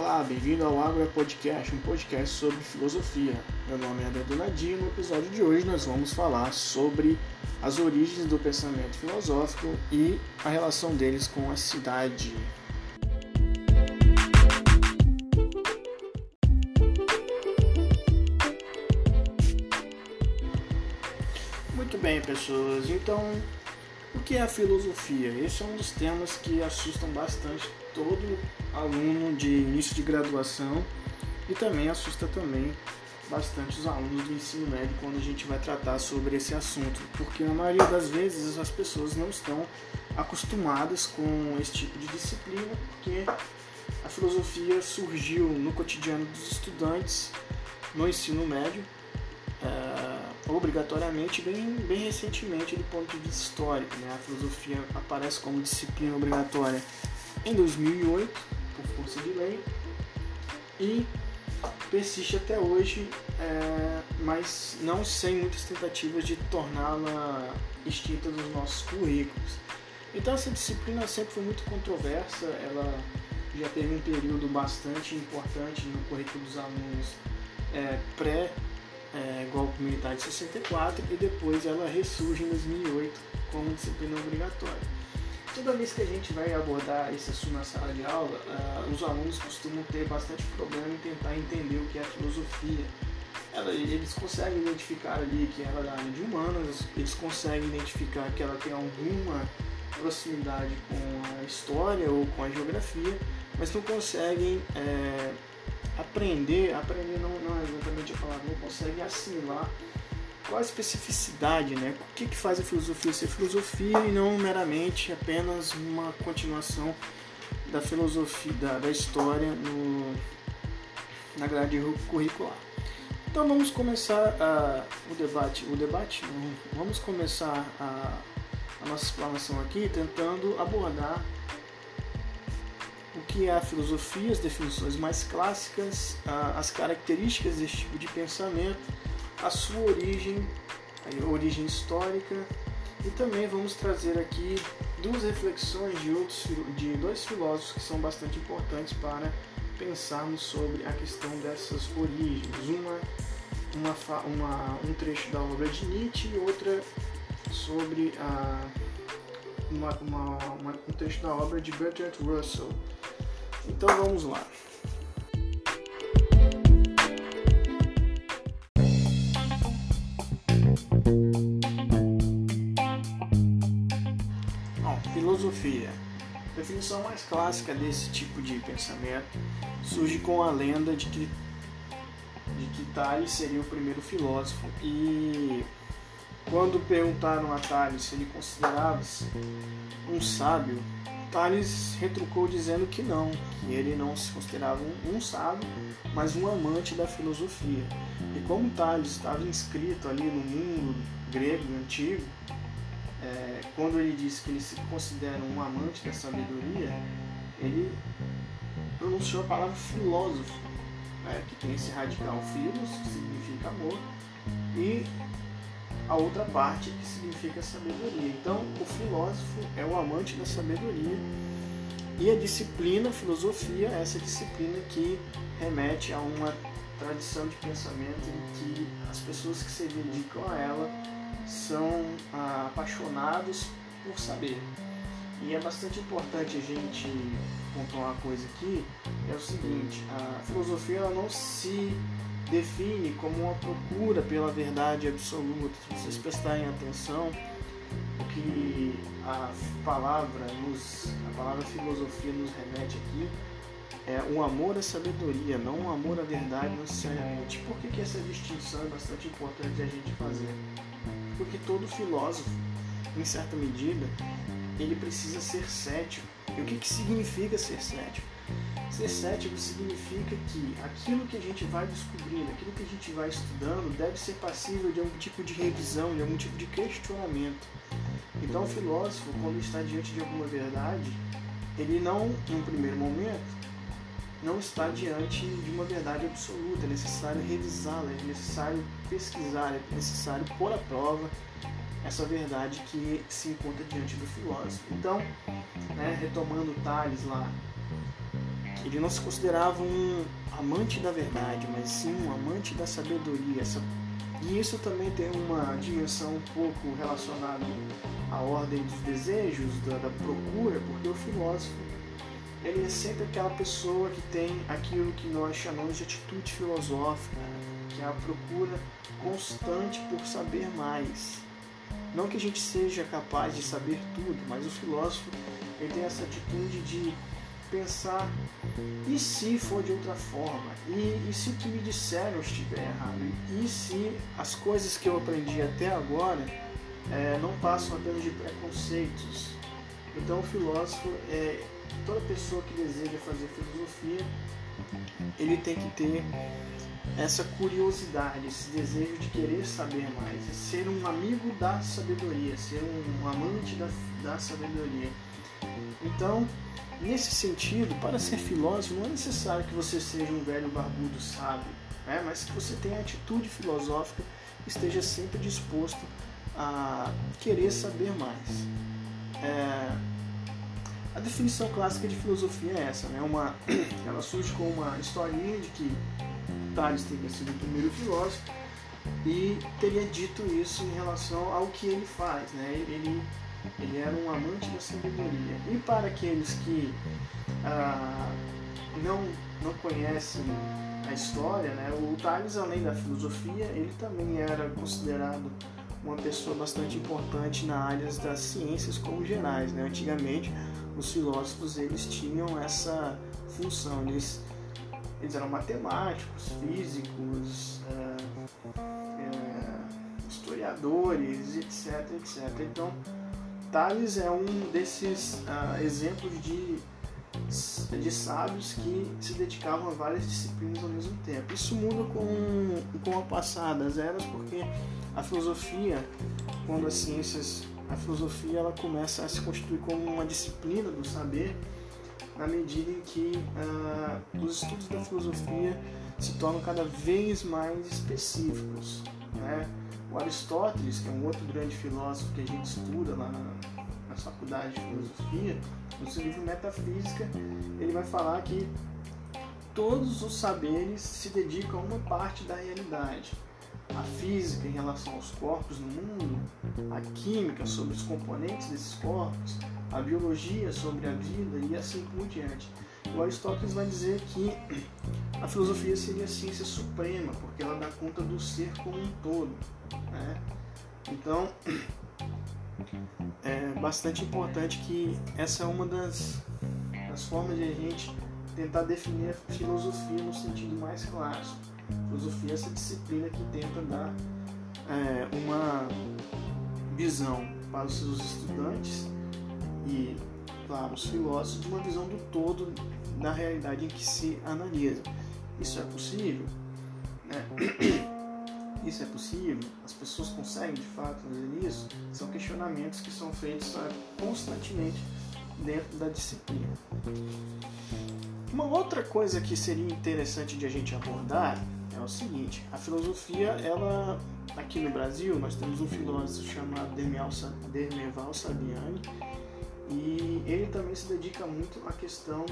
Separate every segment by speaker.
Speaker 1: Olá, bem-vindo ao Agro Podcast, um podcast sobre filosofia. Meu nome é André Donadinho e no episódio de hoje nós vamos falar sobre as origens do pensamento filosófico e a relação deles com a cidade. Muito bem, pessoas. Então, o que é a filosofia? Esse é um dos temas que assustam bastante todo aluno de início de graduação e também assusta também bastante os alunos do ensino médio quando a gente vai tratar sobre esse assunto, porque na maioria das vezes as pessoas não estão acostumadas com esse tipo de disciplina, porque a filosofia surgiu no cotidiano dos estudantes no ensino médio obrigatoriamente bem, bem recentemente do ponto de vista histórico. Né? A filosofia aparece como disciplina obrigatória em 2008, por força de lei, e persiste até hoje, é, mas não sem muitas tentativas de torná-la extinta dos nossos currículos. Então essa disciplina sempre foi muito controversa, ela já teve um período bastante importante no currículo dos alunos é, pré é, golpe militar de 64 e depois ela ressurge em 2008 como disciplina obrigatória. Toda vez que a gente vai abordar esse assunto na sala de aula, uh, os alunos costumam ter bastante problema em tentar entender o que é a filosofia. Ela, eles conseguem identificar ali que ela é da área de humanas, eles conseguem identificar que ela tem alguma proximidade com a história ou com a geografia, mas não conseguem é, aprender, aprender não, não é exatamente a palavra, não consegue assimilar qual a especificidade, né? O que, que faz a filosofia ser filosofia e não meramente apenas uma continuação da filosofia, da, da história no, na grade curricular. Então vamos começar uh, o debate, o debate, vamos começar a, a nossa explanação aqui tentando abordar o que é a filosofia, as definições mais clássicas, as características desse tipo de pensamento, a sua origem, a origem histórica e também vamos trazer aqui duas reflexões de, outros, de dois filósofos que são bastante importantes para pensarmos sobre a questão dessas origens. Uma, uma, uma um trecho da obra de Nietzsche e outra sobre a, uma, uma, um trecho da obra de Bertrand Russell. Então vamos lá. Bom, filosofia. A definição mais clássica desse tipo de pensamento surge com a lenda de que, de que Tales seria o primeiro filósofo e quando perguntaram a Tales se ele considerava-se um sábio, Tales retrucou dizendo que não, que ele não se considerava um, um sábio, mas um amante da filosofia. E como Tales estava inscrito ali no mundo grego antigo, é, quando ele disse que ele se considera um amante da sabedoria, ele pronunciou a palavra filósofo, né, que tem esse radical filos, que significa amor, e a outra parte que significa sabedoria. Então, o filósofo é o amante da sabedoria e a disciplina, filosofia, é essa disciplina que remete a uma tradição de pensamento em que as pessoas que se dedicam a ela são ah, apaixonados por saber. E é bastante importante a gente pontuar uma coisa aqui, é o seguinte, a filosofia ela não se define como uma procura pela verdade absoluta. Se vocês prestarem atenção, o que a palavra nos, a palavra filosofia nos remete aqui é um amor à sabedoria, não um amor à verdade necessariamente. Por que, que essa distinção é bastante importante a gente fazer? Porque todo filósofo, em certa medida, ele precisa ser cético. E o que, que significa ser cético? Ser cético significa que aquilo que a gente vai descobrindo, aquilo que a gente vai estudando, deve ser passível de algum tipo de revisão, de algum tipo de questionamento. Então, o filósofo, quando está diante de alguma verdade, ele não, num primeiro momento, não está diante de uma verdade absoluta. É necessário revisá-la, é necessário pesquisar, é necessário pôr à prova essa verdade que se encontra diante do filósofo. Então, né, retomando Tales lá, ele não se considerava um amante da verdade, mas sim um amante da sabedoria. E isso também tem uma dimensão um pouco relacionada à ordem dos desejos, da, da procura, porque o filósofo ele é sempre aquela pessoa que tem aquilo que nós chamamos de atitude filosófica, que é a procura constante por saber mais. Não que a gente seja capaz de saber tudo, mas o filósofo ele tem essa atitude de pensar e se for de outra forma? E, e se o que me disseram estiver errado? E se as coisas que eu aprendi até agora é, não passam apenas de preconceitos? Então o filósofo é toda pessoa que deseja fazer filosofia, ele tem que ter essa curiosidade, esse desejo de querer saber mais, ser um amigo da sabedoria, ser um amante da, da sabedoria. Então, nesse sentido, para ser filósofo, não é necessário que você seja um velho barbudo sábio, né? mas que você tenha atitude filosófica, esteja sempre disposto a querer saber mais. É, a definição clássica de filosofia é essa, né? Uma, ela surge com uma historinha de que Tales teria sido o primeiro filósofo e teria dito isso em relação ao que ele faz, né? Ele, ele era um amante da sabedoria. E para aqueles que ah, não, não conhecem a história, né? O Tales, além da filosofia, ele também era considerado uma pessoa bastante importante na área das ciências como gerais, né? Antigamente os filósofos eles tinham essa função, eles, eles eram matemáticos, físicos, é, é, historiadores, etc, etc. Então, Tales é um desses uh, exemplos de, de sábios que se dedicavam a várias disciplinas ao mesmo tempo. Isso muda com, com a passada das eras, porque a filosofia, quando as ciências a filosofia ela começa a se constituir como uma disciplina do saber na medida em que uh, os estudos da filosofia se tornam cada vez mais específicos. Né? O Aristóteles, que é um outro grande filósofo que a gente estuda lá na, na faculdade de filosofia, no seu livro Metafísica, ele vai falar que todos os saberes se dedicam a uma parte da realidade a física em relação aos corpos no mundo, a química sobre os componentes desses corpos, a biologia sobre a vida e assim por diante. O Aristóteles vai dizer que a filosofia seria a ciência suprema, porque ela dá conta do ser como um todo. Né? Então, é bastante importante que essa é uma das, das formas de a gente tentar definir a filosofia no sentido mais clássico Filosofia é essa disciplina que tenta dar é, uma visão para os seus estudantes e, claro, os filósofos, de uma visão do todo da realidade em que se analisa. Isso é possível? É. Isso é possível? As pessoas conseguem de fato fazer isso? São questionamentos que são feitos constantemente dentro da disciplina. Uma outra coisa que seria interessante de a gente abordar é o seguinte: a filosofia, ela aqui no Brasil, nós temos um filósofo chamado Dermeval Sabiani e ele também se dedica muito à questão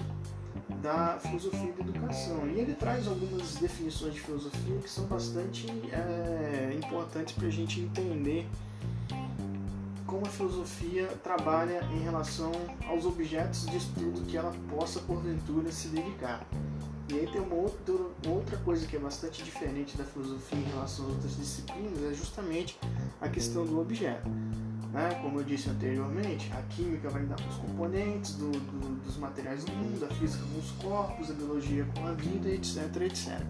Speaker 1: da filosofia da educação. E ele traz algumas definições de filosofia que são bastante é, importantes para a gente entender como a filosofia trabalha em relação aos objetos de estudo que ela possa porventura se dedicar. E aí tem uma outra, coisa que é bastante diferente da filosofia em relação às outras disciplinas, é justamente a questão do objeto. Né? Como eu disse anteriormente, a química vai lidar com os componentes do, do, dos materiais do mundo, a física com os corpos, a biologia com a vida, etc, etc.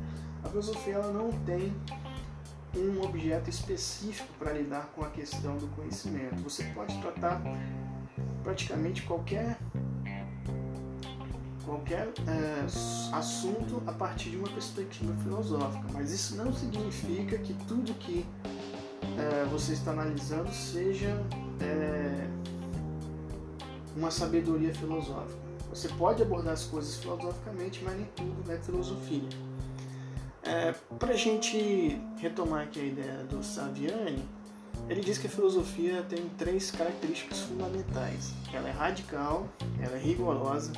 Speaker 1: A filosofia ela não tem um objeto específico para lidar com a questão do conhecimento. Você pode tratar praticamente qualquer qualquer é, assunto a partir de uma perspectiva filosófica, mas isso não significa que tudo que é, você está analisando seja é, uma sabedoria filosófica. Você pode abordar as coisas filosoficamente, mas nem tudo é filosofia. É, Para a gente retomar aqui a ideia do Saviani, ele diz que a filosofia tem três características fundamentais. Ela é radical, ela é rigorosa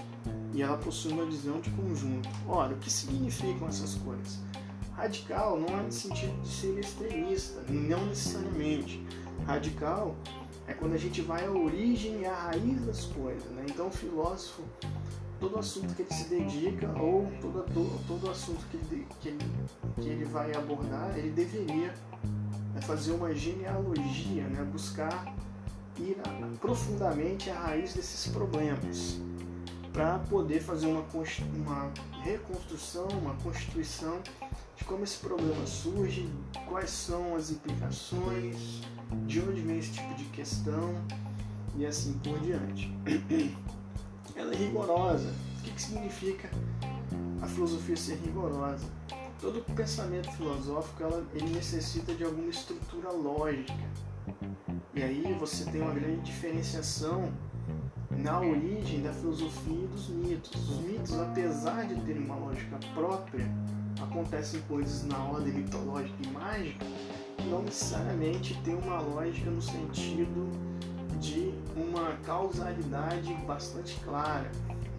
Speaker 1: e ela possui uma visão de conjunto. Ora, o que significam essas coisas? Radical não é no sentido de ser extremista, não necessariamente. Radical é quando a gente vai à origem e à raiz das coisas. Né? Então, o filósofo, todo assunto que ele se dedica ou todo, todo, todo assunto que ele, que, ele, que ele vai abordar, ele deveria né, fazer uma genealogia, né? buscar ir profundamente à raiz desses problemas para poder fazer uma, uma reconstrução, uma constituição de como esse problema surge, quais são as implicações, de onde vem esse tipo de questão e assim por diante. Ela é rigorosa. O que, que significa a filosofia ser rigorosa? Todo pensamento filosófico ela, ele necessita de alguma estrutura lógica. E aí você tem uma grande diferenciação na origem da filosofia e dos mitos. Os mitos, apesar de terem uma lógica própria, acontecem coisas na ordem mitológica e mágica que não necessariamente tem uma lógica no sentido de uma causalidade bastante clara.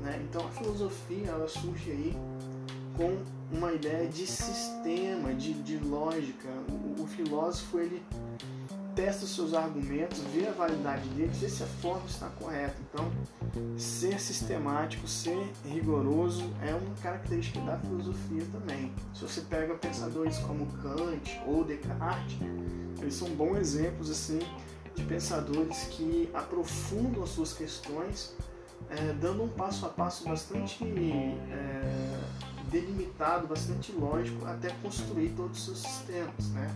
Speaker 1: Né? Então a filosofia ela surge aí com uma ideia de sistema, de, de lógica. O, o filósofo ele testa os seus argumentos, vê a validade deles, vê se a forma está correta. Então, ser sistemático, ser rigoroso é uma característica da filosofia também. Se você pega pensadores como Kant ou Descartes, eles são bons exemplos assim de pensadores que aprofundam as suas questões, é, dando um passo a passo bastante é, delimitado, bastante lógico, até construir todos os seus sistemas, né?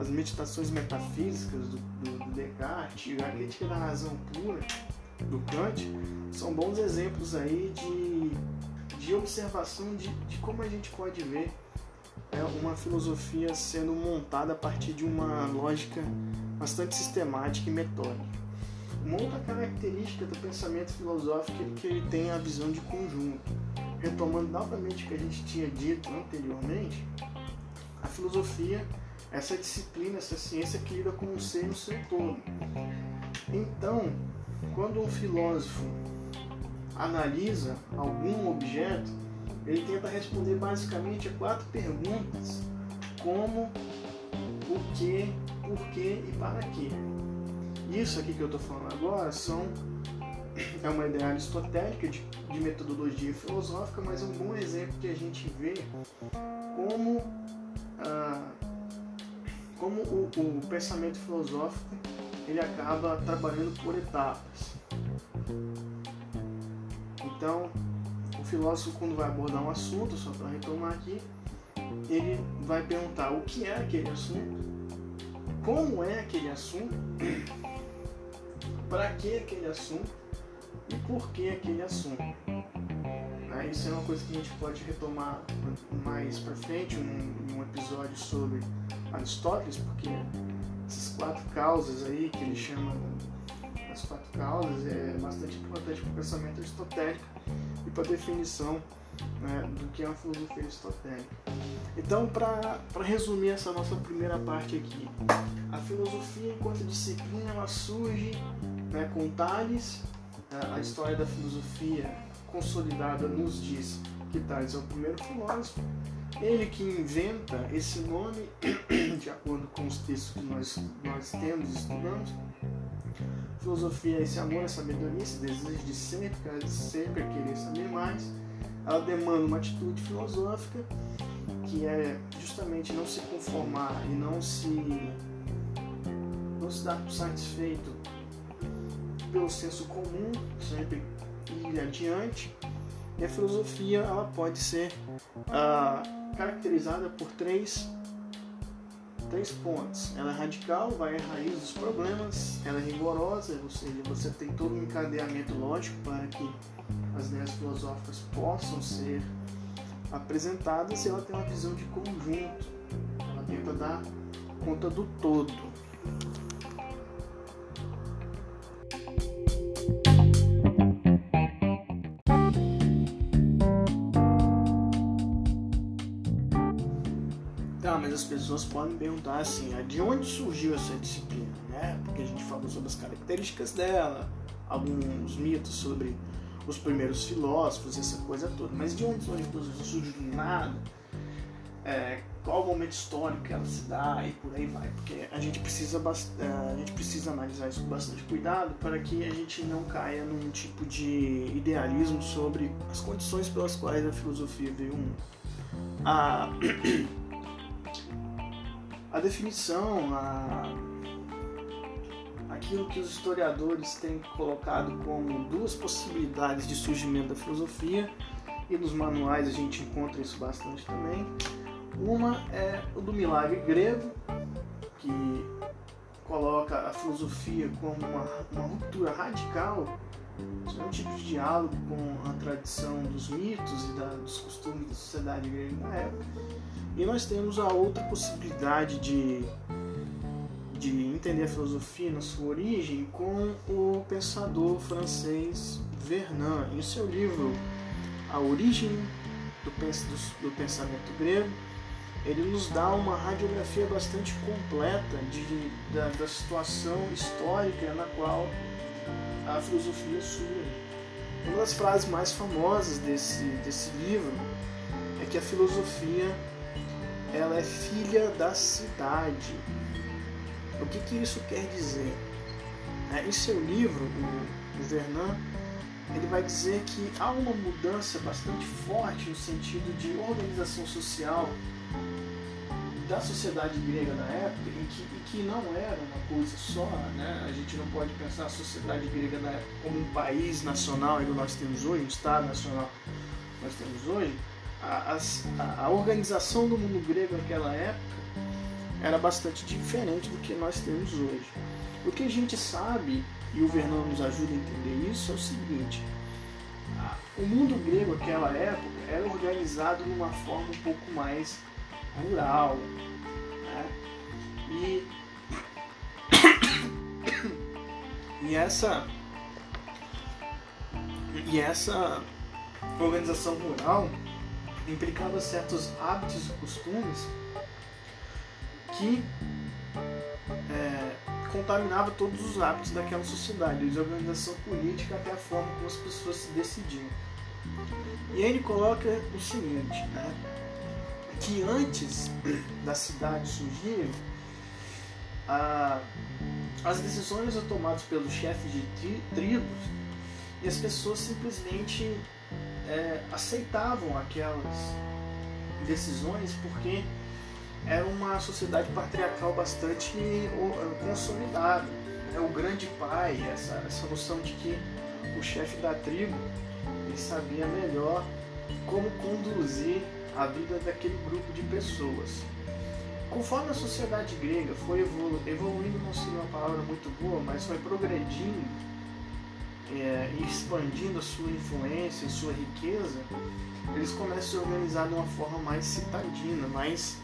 Speaker 1: As meditações metafísicas do, do, do Descartes, a crítica da razão pura do Kant, são bons exemplos aí de, de observação de, de como a gente pode ver é, uma filosofia sendo montada a partir de uma lógica bastante sistemática e metódica. Uma outra característica do pensamento filosófico é que ele tem a visão de conjunto. Retomando novamente o que a gente tinha dito anteriormente, a filosofia essa disciplina, essa ciência que lida com o ser no seu todo. Então, quando um filósofo analisa algum objeto, ele tenta responder basicamente a quatro perguntas: como, o que, por que e para quê. Isso aqui que eu estou falando agora são é uma ideia aristotélica de, de metodologia filosófica, mas é um bom exemplo que a gente vê como ah, como o, o pensamento filosófico ele acaba trabalhando por etapas. Então, o filósofo quando vai abordar um assunto, só para retomar aqui, ele vai perguntar o que é aquele assunto, como é aquele assunto, para que aquele assunto e por que aquele assunto. Isso é uma coisa que a gente pode retomar mais para frente, um, um episódio sobre Aristóteles, porque essas quatro causas aí que ele chama as quatro causas é bastante importante para o pensamento aristotélico e para a definição né, do que é uma filosofia aristotélica. Então, para resumir essa nossa primeira parte aqui, a filosofia enquanto disciplina ela surge né, com Tales, a história da filosofia consolidada nos diz que Tales é o primeiro filósofo, ele que inventa esse nome, de acordo com os textos que nós, nós temos e estudamos. Filosofia é esse amor, a sabedoria, esse desejo de sempre, sempre querer saber mais. Ela demanda uma atitude filosófica que é justamente não se conformar e não se não se dar satisfeito pelo senso comum, sempre ir adiante. E a filosofia ela pode ser uh, caracterizada por três, três pontos. Ela é radical, vai à raiz dos problemas, ela é rigorosa, ou seja, você tem todo um encadeamento lógico para que as ideias filosóficas possam ser apresentadas e ela tem uma visão de conjunto. Ela tenta dar conta do todo. As pessoas podem perguntar assim, ah, de onde surgiu essa disciplina, né? Porque a gente falou sobre as características dela, alguns mitos sobre os primeiros filósofos, essa coisa toda. Mas de onde filosofia? Surge do nada? É, qual o momento histórico que ela se dá e por aí vai. Porque a gente precisa, é, a gente precisa analisar isso com bastante cuidado para que a gente não caia num tipo de idealismo sobre as condições pelas quais a filosofia veio. A, a definição, a, aquilo que os historiadores têm colocado como duas possibilidades de surgimento da filosofia, e nos manuais a gente encontra isso bastante também. Uma é o do milagre grego, que coloca a filosofia como uma, uma ruptura radical, é um tipo de diálogo com a tradição dos mitos e da, dos costumes da sociedade grega na época. E nós temos a outra possibilidade de de entender a filosofia na sua origem com o pensador francês Vernon. Em seu livro A Origem do, do Pensamento Grego, ele nos dá uma radiografia bastante completa de, da, da situação histórica na qual a filosofia surge. Uma das frases mais famosas desse, desse livro é que a filosofia ela é filha da cidade. O que, que isso quer dizer? É, em seu livro, o, o Vernon, ele vai dizer que há uma mudança bastante forte no sentido de organização social da sociedade grega na época e que, e que não era uma coisa só, né? a gente não pode pensar a sociedade grega na época como um país nacional igual nós temos hoje, um Estado nacional nós temos hoje, a, a, organização do mundo grego naquela época era bastante diferente do que nós temos hoje. O que a gente sabe, e o Vernon nos ajuda a entender isso, é o seguinte: o mundo grego naquela época era organizado de uma forma um pouco mais rural. Né? E, e essa e essa organização rural implicava certos hábitos e costumes que é, contaminava todos os hábitos daquela sociedade, desde a organização política até a forma como as pessoas se decidiam. E aí ele coloca o seguinte, né, que antes da cidade surgir, a, as decisões eram tomadas pelos chefes de tri, tribos e as pessoas simplesmente é, aceitavam aquelas decisões porque era uma sociedade patriarcal bastante consolidada. É o grande pai, essa, essa noção de que o chefe da tribo ele sabia melhor como conduzir a vida daquele grupo de pessoas. Conforme a sociedade grega foi evolu evoluindo, não seria uma palavra muito boa, mas foi progredindo é, expandindo a sua influência e sua riqueza, eles começam a se organizar de uma forma mais citadina, mais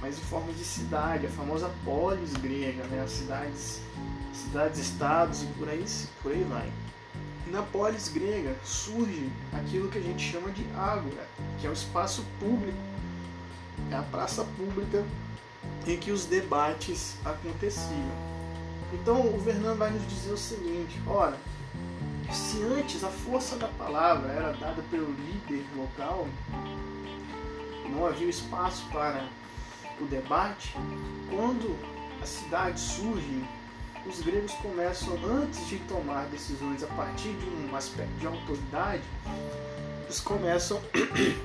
Speaker 1: mas em forma de cidade, a famosa polis grega, né? as cidades, cidades-estados e por aí, por aí vai. Na polis grega surge aquilo que a gente chama de ágora, que é o espaço público, é a praça pública em que os debates aconteciam. Então o Fernando vai nos dizer o seguinte: ora, se antes a força da palavra era dada pelo líder local, não havia espaço para o debate, quando as cidades surgem, os gregos começam, antes de tomar decisões a partir de um aspecto de autoridade, eles começam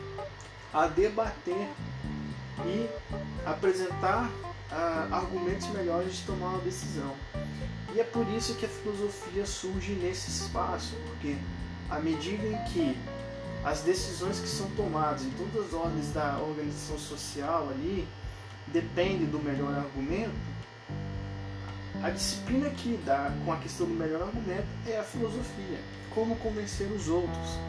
Speaker 1: a debater e apresentar ah, argumentos melhores de tomar uma decisão. E é por isso que a filosofia surge nesse espaço, porque à medida em que as decisões que são tomadas em todas as ordens da organização social ali depende do melhor argumento, a disciplina que dá com a questão do melhor argumento é a filosofia, como convencer os outros.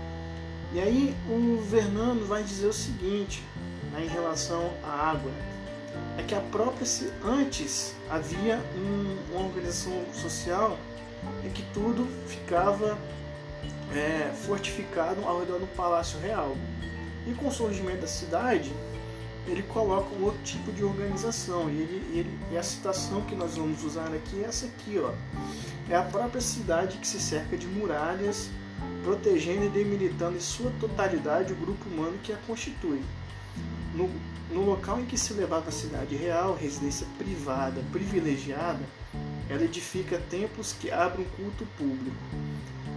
Speaker 1: E aí o Fernando vai dizer o seguinte né, em relação à água, é que a própria antes havia um, uma organização social em que tudo ficava é, fortificado ao redor do Palácio Real. E com o surgimento da cidade, ele coloca um outro tipo de organização. E, ele, ele, e a citação que nós vamos usar aqui é essa aqui, ó. É a própria cidade que se cerca de muralhas protegendo e demilitando em sua totalidade o grupo humano que a constitui. No, no local em que se levava a cidade real, residência privada, privilegiada, ela edifica templos que abrem culto público.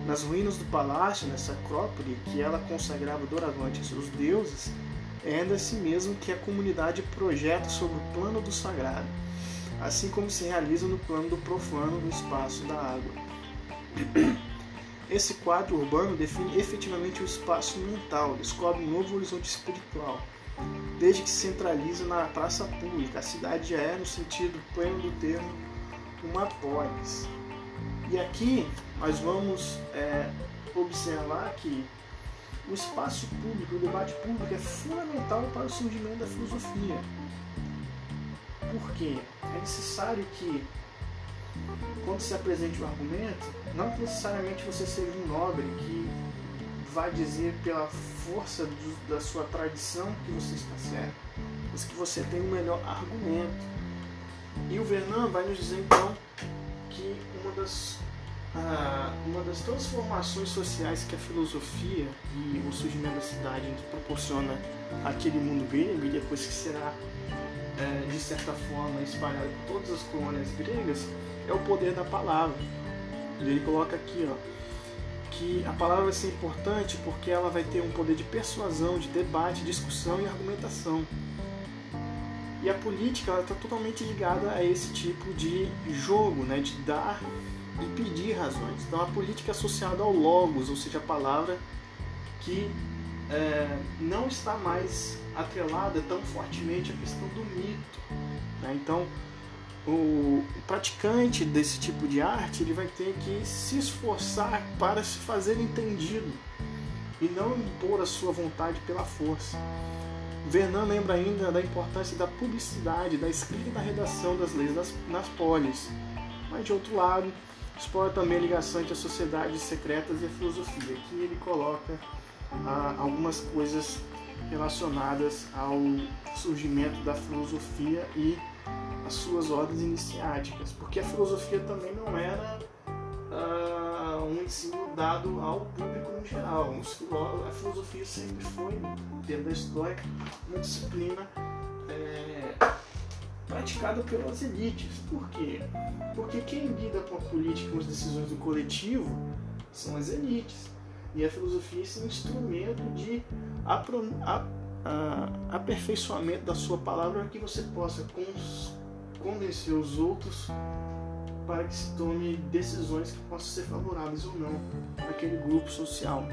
Speaker 1: Nas ruínas do palácio, nessa acrópole que ela consagrava doravante a seus deuses, é ainda assim mesmo que a comunidade projeta sobre o plano do sagrado, assim como se realiza no plano do profano no espaço da água. Esse quadro urbano define efetivamente o espaço mental, descobre um novo horizonte espiritual. Desde que se centraliza na praça pública, a cidade já é, no sentido pleno do termo, uma polis. E aqui nós vamos é, observar que o espaço público, o debate público é fundamental para o surgimento da filosofia. Por quê? É necessário que, quando se apresente o um argumento, não necessariamente você seja um nobre que vai dizer pela força do, da sua tradição que você está certo, mas que você tem o melhor argumento. E o Vernon vai nos dizer então que uma das ah, uma das transformações sociais que a filosofia e o surgimento da cidade proporciona àquele mundo grego e depois que será é, de certa forma espalhado por todas as colônias gregas é o poder da palavra. E ele coloca aqui, ó, que a palavra vai ser importante porque ela vai ter um poder de persuasão, de debate, discussão e argumentação. E a política está totalmente ligada a esse tipo de jogo, né, de dar e pedir razões. Então a política é associada ao logos, ou seja, a palavra que é, não está mais atrelada tão fortemente à questão do mito. Né? Então o praticante desse tipo de arte ele vai ter que se esforçar para se fazer entendido e não impor a sua vontade pela força. Vernon lembra ainda da importância da publicidade, da escrita e da redação das leis nas polis. Mas de outro lado, explora também a ligação entre as sociedades secretas e a filosofia. Aqui ele coloca ah, algumas coisas relacionadas ao surgimento da filosofia e as suas ordens iniciáticas, porque a filosofia também não era ah, um ensino dado ao público no geral. A filosofia sempre foi, dentro da história, uma disciplina é, praticada pelas elites. Por quê? Porque quem lida com a política, com as decisões do coletivo, são as elites. E a filosofia é esse instrumento de aperfeiçoamento da sua palavra para que você possa convencer os outros para que se tome decisões que possam ser favoráveis ou não àquele grupo social.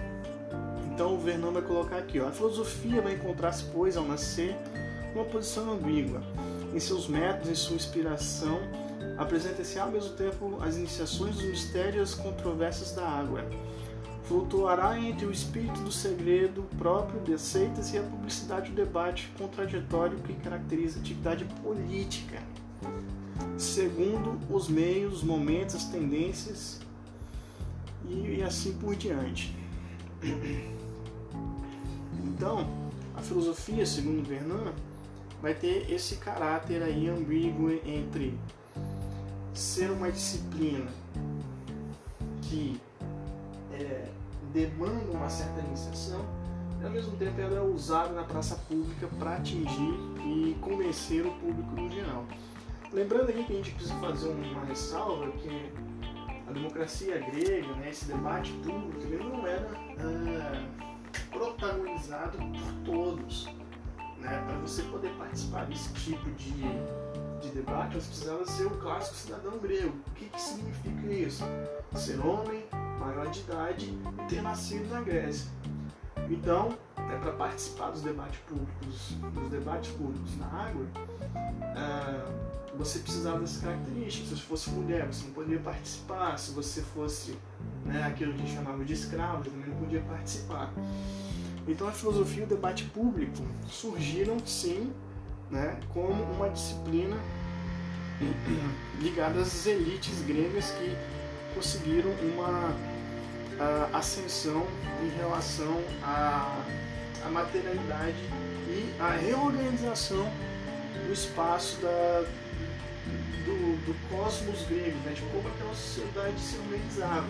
Speaker 1: Então o Vernon vai colocar aqui, ó, a filosofia vai encontrar-se, pois, ao nascer, uma posição ambígua em seus métodos, em sua inspiração, apresenta-se ao mesmo tempo as iniciações dos mistérios as controvérsias da água. Flutuará entre o espírito do segredo próprio de seitas e a publicidade do debate contraditório que caracteriza a atividade política, segundo os meios, momentos, as tendências e, e assim por diante. Então, a filosofia, segundo Vernon, vai ter esse caráter aí ambíguo entre ser uma disciplina que é, demanda uma certa iniciação e ao mesmo tempo ela é usada na praça pública para atingir e convencer o público no geral. Lembrando aqui que a gente precisa fazer uma ressalva que a democracia grega, né, esse debate público, ele não era ah, protagonizado por todos né, para você poder participar desse tipo de, de debate, você precisava ser o clássico cidadão grego. O que, que significa isso? Ser homem, de idade e ter nascido na Grécia. Então, é para participar dos debates públicos, dos debates públicos na água, uh, você precisava dessas características. Se você fosse mulher, você não poderia participar. Se você fosse né, aquilo que chamava de escravo, você também não podia participar. Então a filosofia e o debate público surgiram sim né, como uma disciplina ligada às elites gregas que conseguiram uma ascensão em relação à, à materialidade e à reorganização do espaço da, do, do cosmos grego, né, de como aquela sociedade se organizava.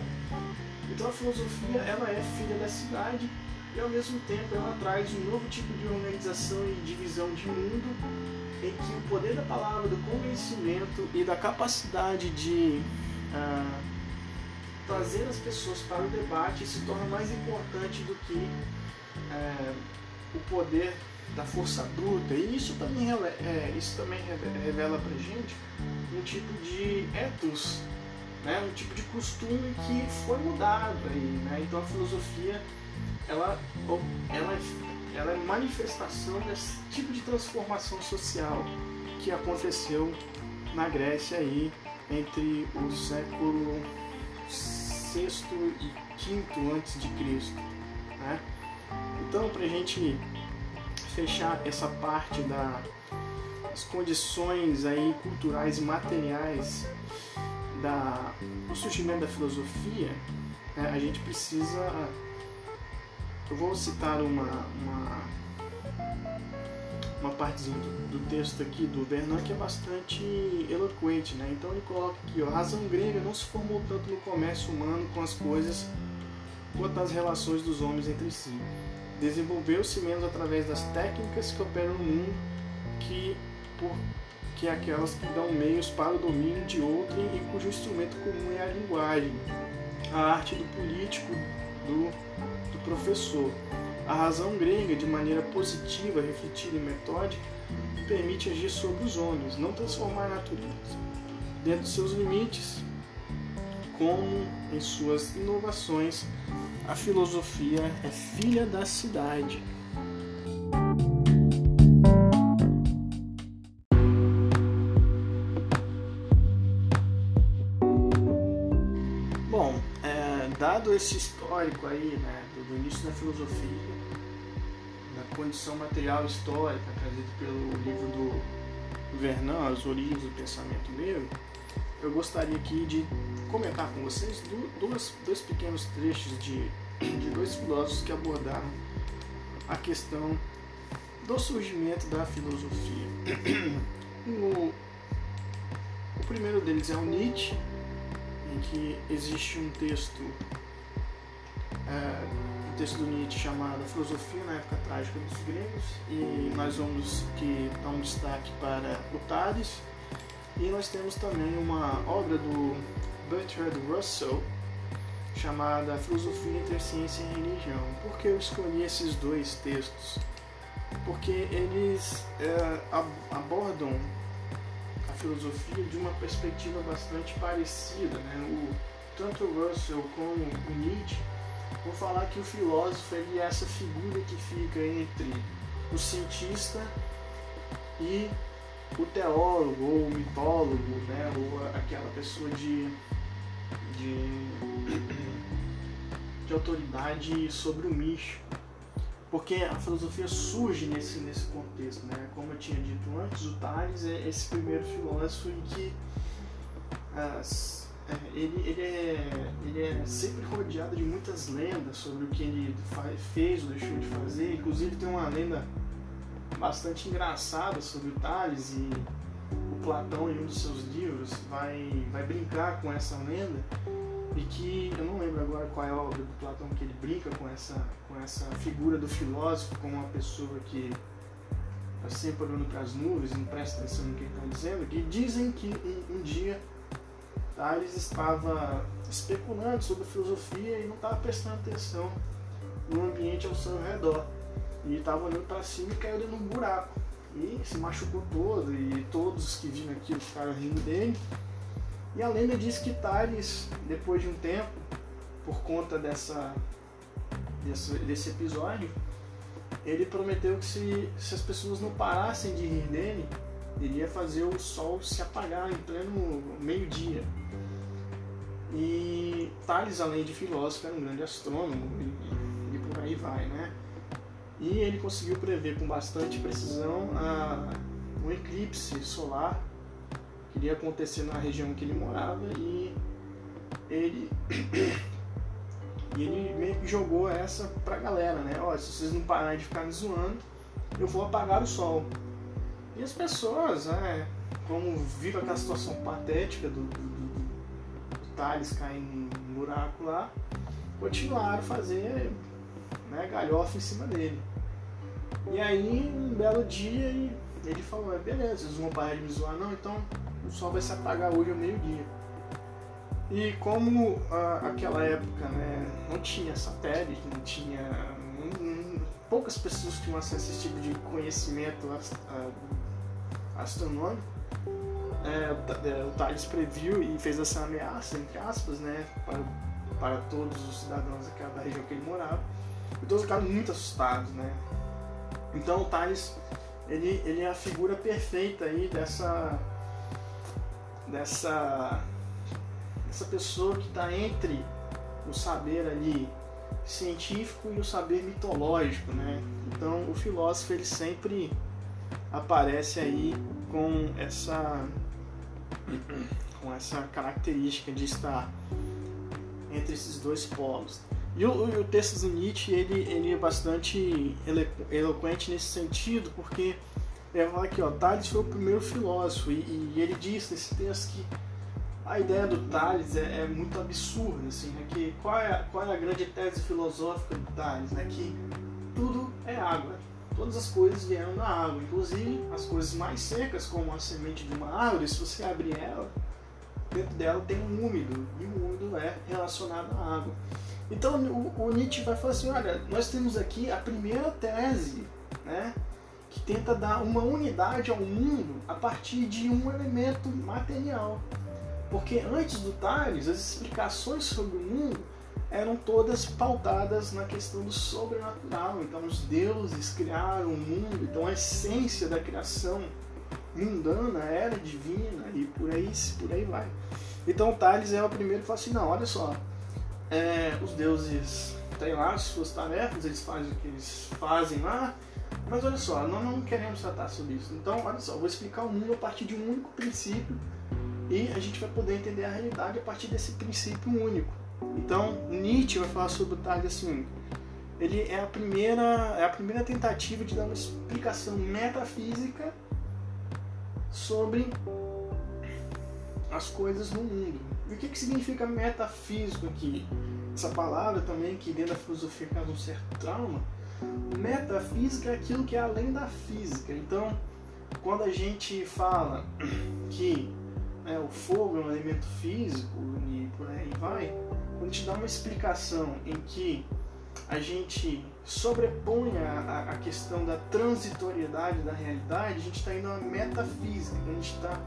Speaker 1: Então a filosofia ela é filha da cidade e ao mesmo tempo ela traz um novo tipo de organização e divisão de mundo em que o poder da palavra, do convencimento e da capacidade de ah, trazer as pessoas para o debate se torna mais importante do que é, o poder da força bruta. E isso também, é, isso também revela para gente um tipo de ethos, né? um tipo de costume que foi mudado. Aí, né? Então a filosofia ela, ela, ela é manifestação desse tipo de transformação social que aconteceu na Grécia aí entre o século sexto e quinto antes de Cristo. Né? Então, para a gente fechar essa parte das condições aí culturais e materiais da, do surgimento da filosofia, né, a gente precisa. Eu vou citar uma, uma uma partezinha do, do, texto aqui do Vernon que é bastante eloquente, né? Então ele coloca aqui, ó, a razão grega não se formou tanto no comércio humano com as coisas quanto nas relações dos homens entre si. Desenvolveu-se menos através das técnicas que operam no mundo que por que aquelas que dão meios para o domínio de outrem e cujo instrumento comum é a linguagem, a arte do político, do, do professor. A razão grega, de maneira positiva, refletida e metódica, permite agir sobre os homens, não transformar a natureza. Dentro de seus limites, como em suas inovações, a filosofia é filha da cidade. Bom, é, dado esse histórico aí, né, do início da filosofia, condição material histórica trazida pelo livro do Vernon, As Origens do Pensamento Negro, eu gostaria aqui de comentar com vocês dois, dois pequenos trechos de, de dois filósofos que abordaram a questão do surgimento da filosofia. O, o primeiro deles é o Nietzsche, em que existe um texto é, texto do Nietzsche chamado Filosofia na Época Trágica dos Gregos e nós vamos que dar um destaque para o Tales e nós temos também uma obra do Bertrand Russell chamada Filosofia entre Ciência e Religião. Por que eu escolhi esses dois textos? Porque eles é, abordam a filosofia de uma perspectiva bastante parecida. Né? O, tanto o Russell como o Nietzsche vou falar que o filósofo ele é essa figura que fica entre o cientista e o teólogo ou o mitólogo, né, ou aquela pessoa de, de, de autoridade sobre o místico. Porque a filosofia surge nesse, nesse contexto, né? Como eu tinha dito antes, o Tales é esse primeiro filósofo em que as, ele, ele, é, ele é sempre rodeado de muitas lendas sobre o que ele fez ou deixou de fazer. Inclusive tem uma lenda bastante engraçada sobre o Tales e o Platão em um dos seus livros vai, vai brincar com essa lenda e que eu não lembro agora qual é a obra do Platão que ele brinca com essa, com essa figura do filósofo como uma pessoa que está sempre olhando para as nuvens, não presta atenção no que ele está dizendo, que dizem que um, um dia Tales estava especulando sobre filosofia e não estava prestando atenção no ambiente ao seu redor. E estava olhando para cima e caiu dentro de um buraco. E se machucou todo, e todos que viram aquilo ficaram rindo dele. E a lenda diz que Tales, depois de um tempo, por conta dessa, desse, desse episódio, ele prometeu que se, se as pessoas não parassem de rir dele, ele ia fazer o sol se apagar em pleno meio-dia. E Tales, além de filósofo, era um grande astrônomo e, e, por aí vai, né? E ele conseguiu prever com bastante precisão a, um eclipse solar que iria acontecer na região que ele morava e ele e ele meio que jogou essa pra galera, né? Ó, se vocês não pararem de ficar me zoando, eu vou apagar o sol. E as pessoas, né, como viram aquela situação patética do, do, do Thales caindo num buraco lá, continuaram a fazer né, galhofa em cima dele. E aí, um belo dia, ele falou, é, beleza, vocês vão parar de me zoar não, então o sol vai se apagar hoje ao meio-dia. E como a, aquela época né, não tinha satélite, não tinha. poucas pessoas tinham acesso a esse tipo de conhecimento astronômico, é, é, o Thales previu e fez essa ameaça, entre aspas, né, para, para todos os cidadãos da região que ele morava. E todos ficaram muito assustados, né? Então o Thales, ele, ele é a figura perfeita aí dessa dessa essa pessoa que está entre o saber ali científico e o saber mitológico, né? Então o filósofo ele sempre aparece aí com essa com essa característica de estar entre esses dois polos. E o, o texto do Nietzsche ele, ele é bastante eloquente nesse sentido, porque ele fala aqui, ó, Tales foi o primeiro filósofo, e, e ele diz nesse texto que a ideia do Tales é, é, muito absurda, assim, né? Que qual é, qual é a grande tese filosófica do Tales, né? Que tudo é água, todas as coisas vieram da água, inclusive as coisas mais secas, como a semente de uma árvore, se você abrir ela, dentro dela tem um úmido, e o úmido é relacionado à água. Então o, o Nietzsche vai falar assim, olha, nós temos aqui a primeira tese, né? que tenta dar uma unidade ao mundo a partir de um elemento material. Porque antes do Tales, as explicações sobre o mundo eram todas pautadas na questão do sobrenatural. Então, os deuses criaram o mundo, então a essência da criação mundana era divina e por aí, por aí vai. Então, Tales é o primeiro que fala assim: não, olha só, é, os deuses têm lá as suas tarefas, eles fazem o que eles fazem lá, mas olha só, nós não queremos tratar sobre isso. Então, olha só, vou explicar o mundo a partir de um único princípio e a gente vai poder entender a realidade a partir desse princípio único. Então, Nietzsche vai falar sobre o Tales assim, ele é a primeira é a primeira tentativa de dar uma explicação metafísica sobre as coisas no mundo. E o que, que significa metafísico aqui? Essa palavra também que dentro da filosofia causa um certo trauma. Metafísica é aquilo que é além da física. Então, quando a gente fala que é, o fogo é um elemento físico e por aí vai, a gente dá uma explicação em que a gente sobrepõe a, a questão da transitoriedade da realidade, a gente está indo a uma metafísica, a gente está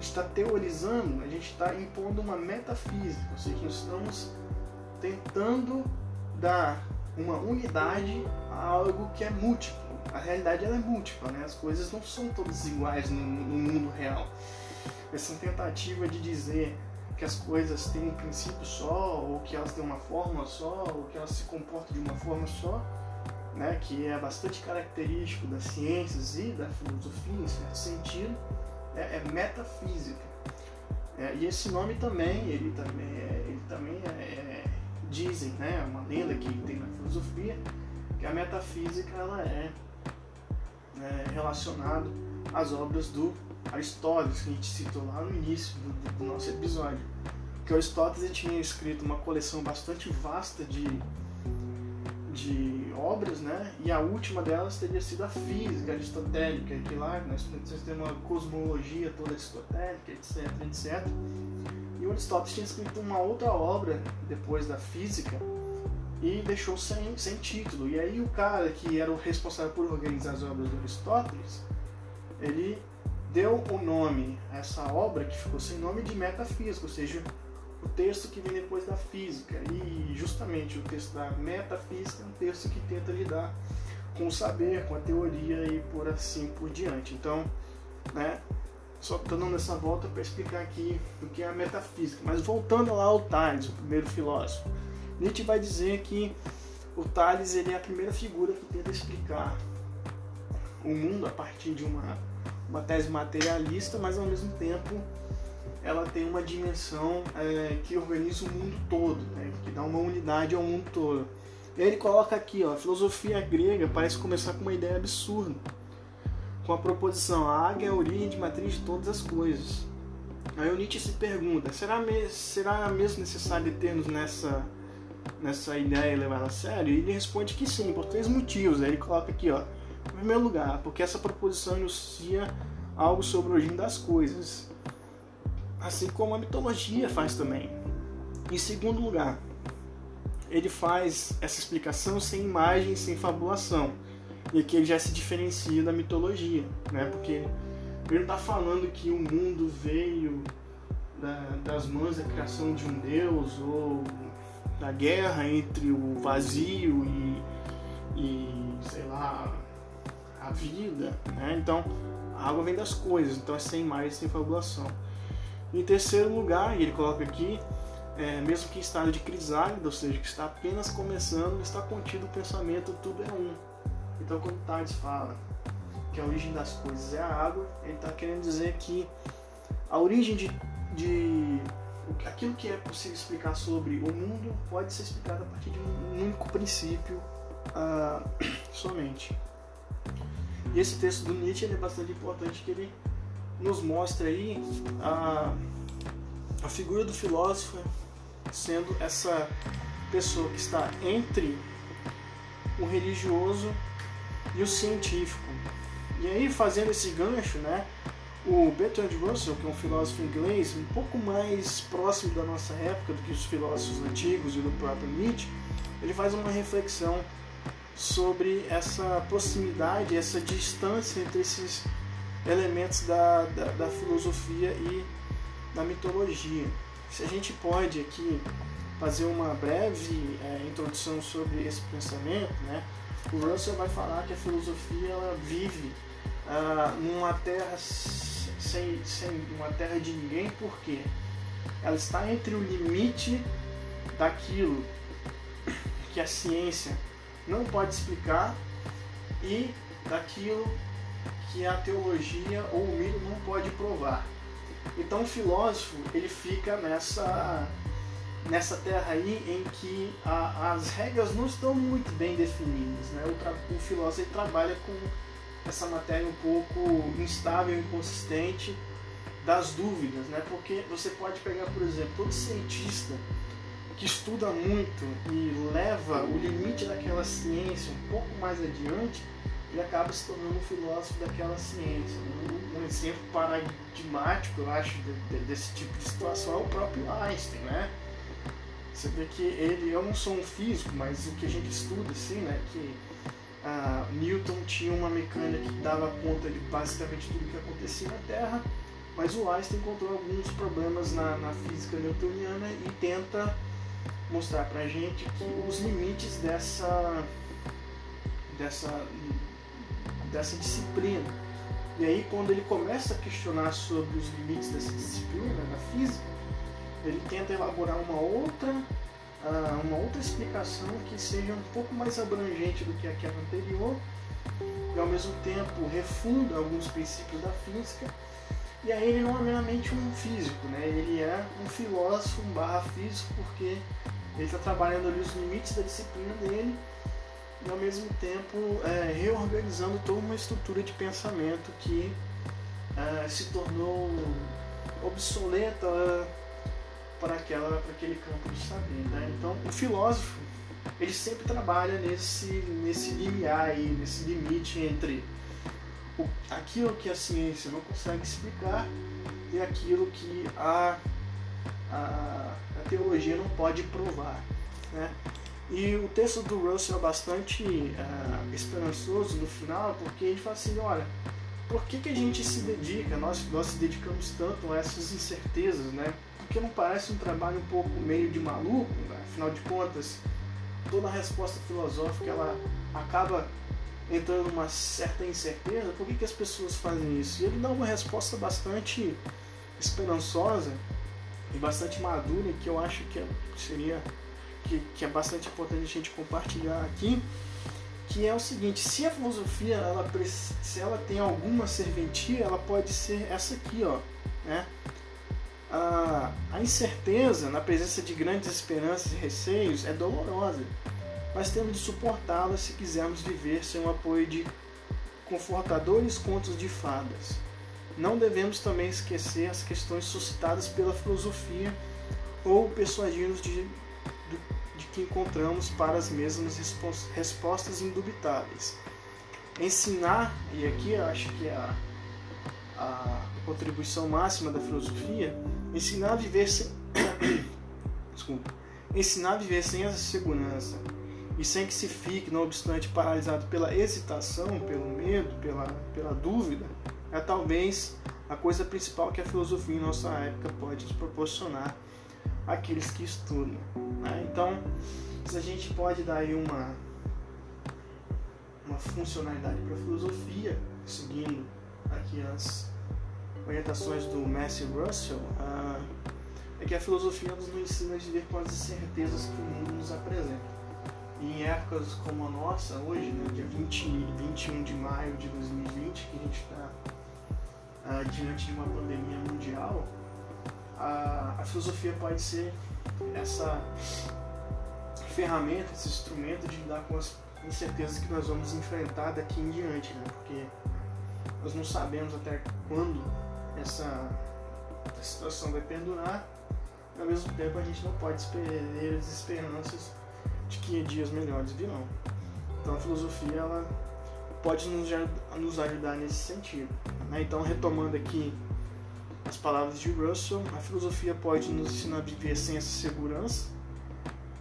Speaker 1: está teorizando, a gente está impondo uma metafísica, ou seja, nós estamos tentando dar uma unidade a algo que é múltiplo. A realidade ela é múltipla, né? as coisas não são todas iguais no, no mundo real essa tentativa de dizer que as coisas têm um princípio só, ou que elas têm uma forma só, ou que elas se comportam de uma forma só, né, que é bastante característico das ciências e da filosofia, em certo sentido, é, é metafísica. É, e esse nome também, ele também, é, ele também é, é, dizem, né, uma lenda que tem na filosofia, que a metafísica ela é, é relacionada às obras do Aristóteles, que a gente citou lá no início do, do nosso episódio. Que Aristóteles tinha escrito uma coleção bastante vasta de, de obras, né? E a última delas teria sido a física aristotélica, que lá nós, nós temos uma cosmologia toda aristotélica, etc, etc. E Aristóteles tinha escrito uma outra obra depois da física e deixou sem, sem título. E aí o cara que era o responsável por organizar as obras do Aristóteles, ele deu o nome a essa obra que ficou sem nome de metafísica, ou seja, o texto que vem depois da física. E justamente o texto da metafísica é um texto que tenta lidar com o saber, com a teoria e por assim por diante. Então, né, só estou dando essa volta para explicar aqui o que é a metafísica. Mas voltando lá ao Tales, o primeiro filósofo, Nietzsche vai dizer que o Tales ele é a primeira figura que tenta explicar o mundo a partir de uma uma tese materialista, mas ao mesmo tempo ela tem uma dimensão é, que organiza o mundo todo, né? que dá uma unidade ao mundo todo. E aí ele coloca aqui, ó, a filosofia grega parece começar com uma ideia absurda, com a proposição a águia é a origem de matriz de todas as coisas. Aí o Nietzsche se pergunta, será, me será mesmo necessário termos nessa nessa ideia e levar ela a sério? E ele responde que sim, por três motivos. Aí ele coloca aqui, ó. Primeiro lugar, porque essa proposição enuncia algo sobre a origem das coisas, assim como a mitologia faz também. Em segundo lugar, ele faz essa explicação sem imagem, sem fabulação. E aqui ele já se diferencia da mitologia, né? Porque ele não está falando que o mundo veio da, das mãos da criação de um deus ou da guerra entre o vazio e, e sei lá, a vida, né? Então, a água vem das coisas, então é sem imagem, sem fabulação. Em terceiro lugar, ele coloca aqui, é, mesmo que em estado de crisálida, ou seja, que está apenas começando, está contido o pensamento tudo é um. Então, quando Tales fala que a origem das coisas é a água, ele está querendo dizer que a origem de, de aquilo que é possível explicar sobre o mundo pode ser explicado a partir de um único princípio uh, somente. E esse texto do Nietzsche é bastante importante que ele nos mostra aí a, a figura do filósofo sendo essa pessoa que está entre o religioso e o científico. E aí, fazendo esse gancho, né, o Bertrand Russell, que é um filósofo inglês um pouco mais próximo da nossa época do que os filósofos antigos e do próprio Nietzsche, ele faz uma reflexão sobre essa proximidade, essa distância entre esses elementos da, da, da filosofia e da mitologia. Se a gente pode aqui fazer uma breve é, introdução sobre esse pensamento, né? o Russell vai falar que a filosofia ela vive uh, numa terra sem, sem uma terra de ninguém, porque ela está entre o limite daquilo que a ciência não pode explicar e daquilo que a teologia ou o mito não pode provar. Então o filósofo ele fica nessa nessa terra aí em que a, as regras não estão muito bem definidas. Né? O, o filósofo trabalha com essa matéria um pouco instável, inconsistente das dúvidas, né? porque você pode pegar, por exemplo, todo cientista que estuda muito e leva o limite daquela ciência um pouco mais adiante, ele acaba se tornando um filósofo daquela ciência. Um exemplo paradigmático, eu acho, desse tipo de situação é o próprio Einstein, né? Você vê que ele, eu não sou um físico, mas o que a gente estuda, assim, né, que ah, Newton tinha uma mecânica que dava conta de basicamente tudo que acontecia na Terra, mas o Einstein encontrou alguns problemas na, na física newtoniana e tenta mostrar pra gente que os limites dessa dessa dessa disciplina. E aí quando ele começa a questionar sobre os limites dessa disciplina da física, ele tenta elaborar uma outra uh, uma outra explicação que seja um pouco mais abrangente do que aquela anterior e ao mesmo tempo refunda alguns princípios da física e aí ele não é meramente um físico, né? ele é um filósofo um barra físico porque ele está trabalhando ali os limites da disciplina dele e ao mesmo tempo é, reorganizando toda uma estrutura de pensamento que é, se tornou obsoleta para, aquela, para aquele campo de saber. Né? Então, o filósofo ele sempre trabalha nesse, nesse limiar aí, nesse limite entre o, aquilo que a ciência não consegue explicar e aquilo que a, a, a teologia não pode provar. Né? E o texto do Russell é bastante uh, esperançoso no final, porque ele fala assim, olha, por que, que a gente se dedica, nós, nós se dedicamos tanto a essas incertezas, né? Porque não parece um trabalho um pouco meio de maluco, né? afinal de contas, toda a resposta filosófica ela acaba entrando numa certa incerteza, por que, que as pessoas fazem isso? E ele dá uma resposta bastante esperançosa e bastante madura, que eu acho que é, seria que, que é bastante importante a gente compartilhar aqui, que é o seguinte, se a filosofia ela, se ela tem alguma serventia, ela pode ser essa aqui, ó, né? A, a incerteza na presença de grandes esperanças e receios é dolorosa, mas temos de suportá-la se quisermos viver sem o apoio de confortadores contos de fadas. Não devemos também esquecer as questões suscitadas pela filosofia ou persuadir-nos de que encontramos para as mesmas respostas indubitáveis. Ensinar, e aqui eu acho que é a, a contribuição máxima da filosofia, ensinar a viver sem. Desculpa. Ensinar a viver sem essa segurança e sem que se fique, não obstante, paralisado pela hesitação, pelo medo, pela, pela dúvida, é talvez a coisa principal que a filosofia em nossa época pode proporcionar àqueles que estudam. Né? Então, se a gente pode dar aí uma, uma funcionalidade para a filosofia, seguindo aqui as orientações do Matthew Russell, ah, é que a filosofia nos ensina a viver com as incertezas que o mundo nos apresenta. E em épocas como a nossa, hoje, né, dia 20, 21 de maio de 2020, que a gente está ah, diante de uma pandemia mundial, a, a filosofia pode ser essa ferramenta, esse instrumento de lidar com as incertezas que nós vamos enfrentar daqui em diante, né? porque nós não sabemos até quando essa, essa situação vai pendurar, e ao mesmo tempo a gente não pode perder as esperanças de que dias melhores virão. Então a filosofia ela pode nos, nos ajudar nesse sentido. Né? Então, retomando aqui as palavras de Russell, a filosofia pode nos ensinar a viver sem essa segurança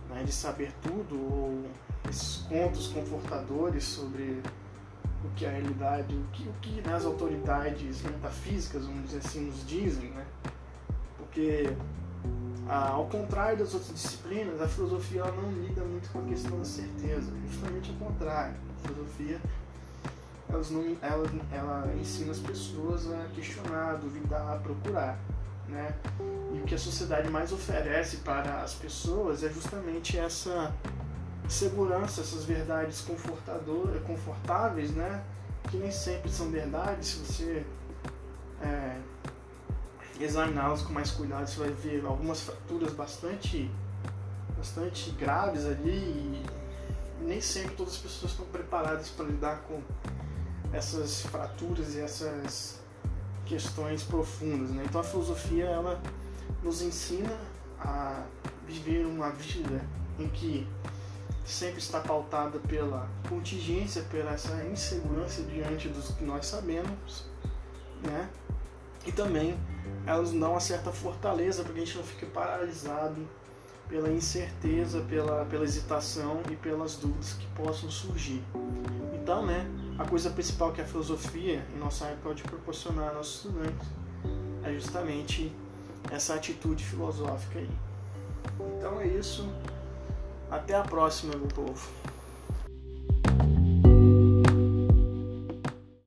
Speaker 1: né, de saber tudo, ou esses contos confortadores sobre o que é a realidade, o que, o que né, as autoridades metafísicas, vamos dizer assim, nos dizem. Né? Porque, ah, ao contrário das outras disciplinas, a filosofia não lida muito com a questão da certeza, justamente ao contrário. A filosofia elas não, ela, ela ensina as pessoas a questionar, a duvidar, a procurar. Né? E o que a sociedade mais oferece para as pessoas é justamente essa segurança, essas verdades confortáveis, né? que nem sempre são verdades. Se você é, examiná-las com mais cuidado, você vai ver algumas fraturas bastante, bastante graves ali e nem sempre todas as pessoas estão preparadas para lidar com essas fraturas e essas questões profundas. Né? Então a filosofia ela nos ensina a viver uma vida em que sempre está pautada pela contingência, pela essa insegurança diante dos que nós sabemos, né? E também elas dão uma certa fortaleza para que a gente não fique paralisado pela incerteza, pela, pela hesitação e pelas dúvidas que possam surgir. Então, né, a coisa principal que a filosofia, em nossa época, pode proporcionar aos nossos estudantes é justamente essa atitude filosófica aí. Então é isso. Até a próxima, meu povo.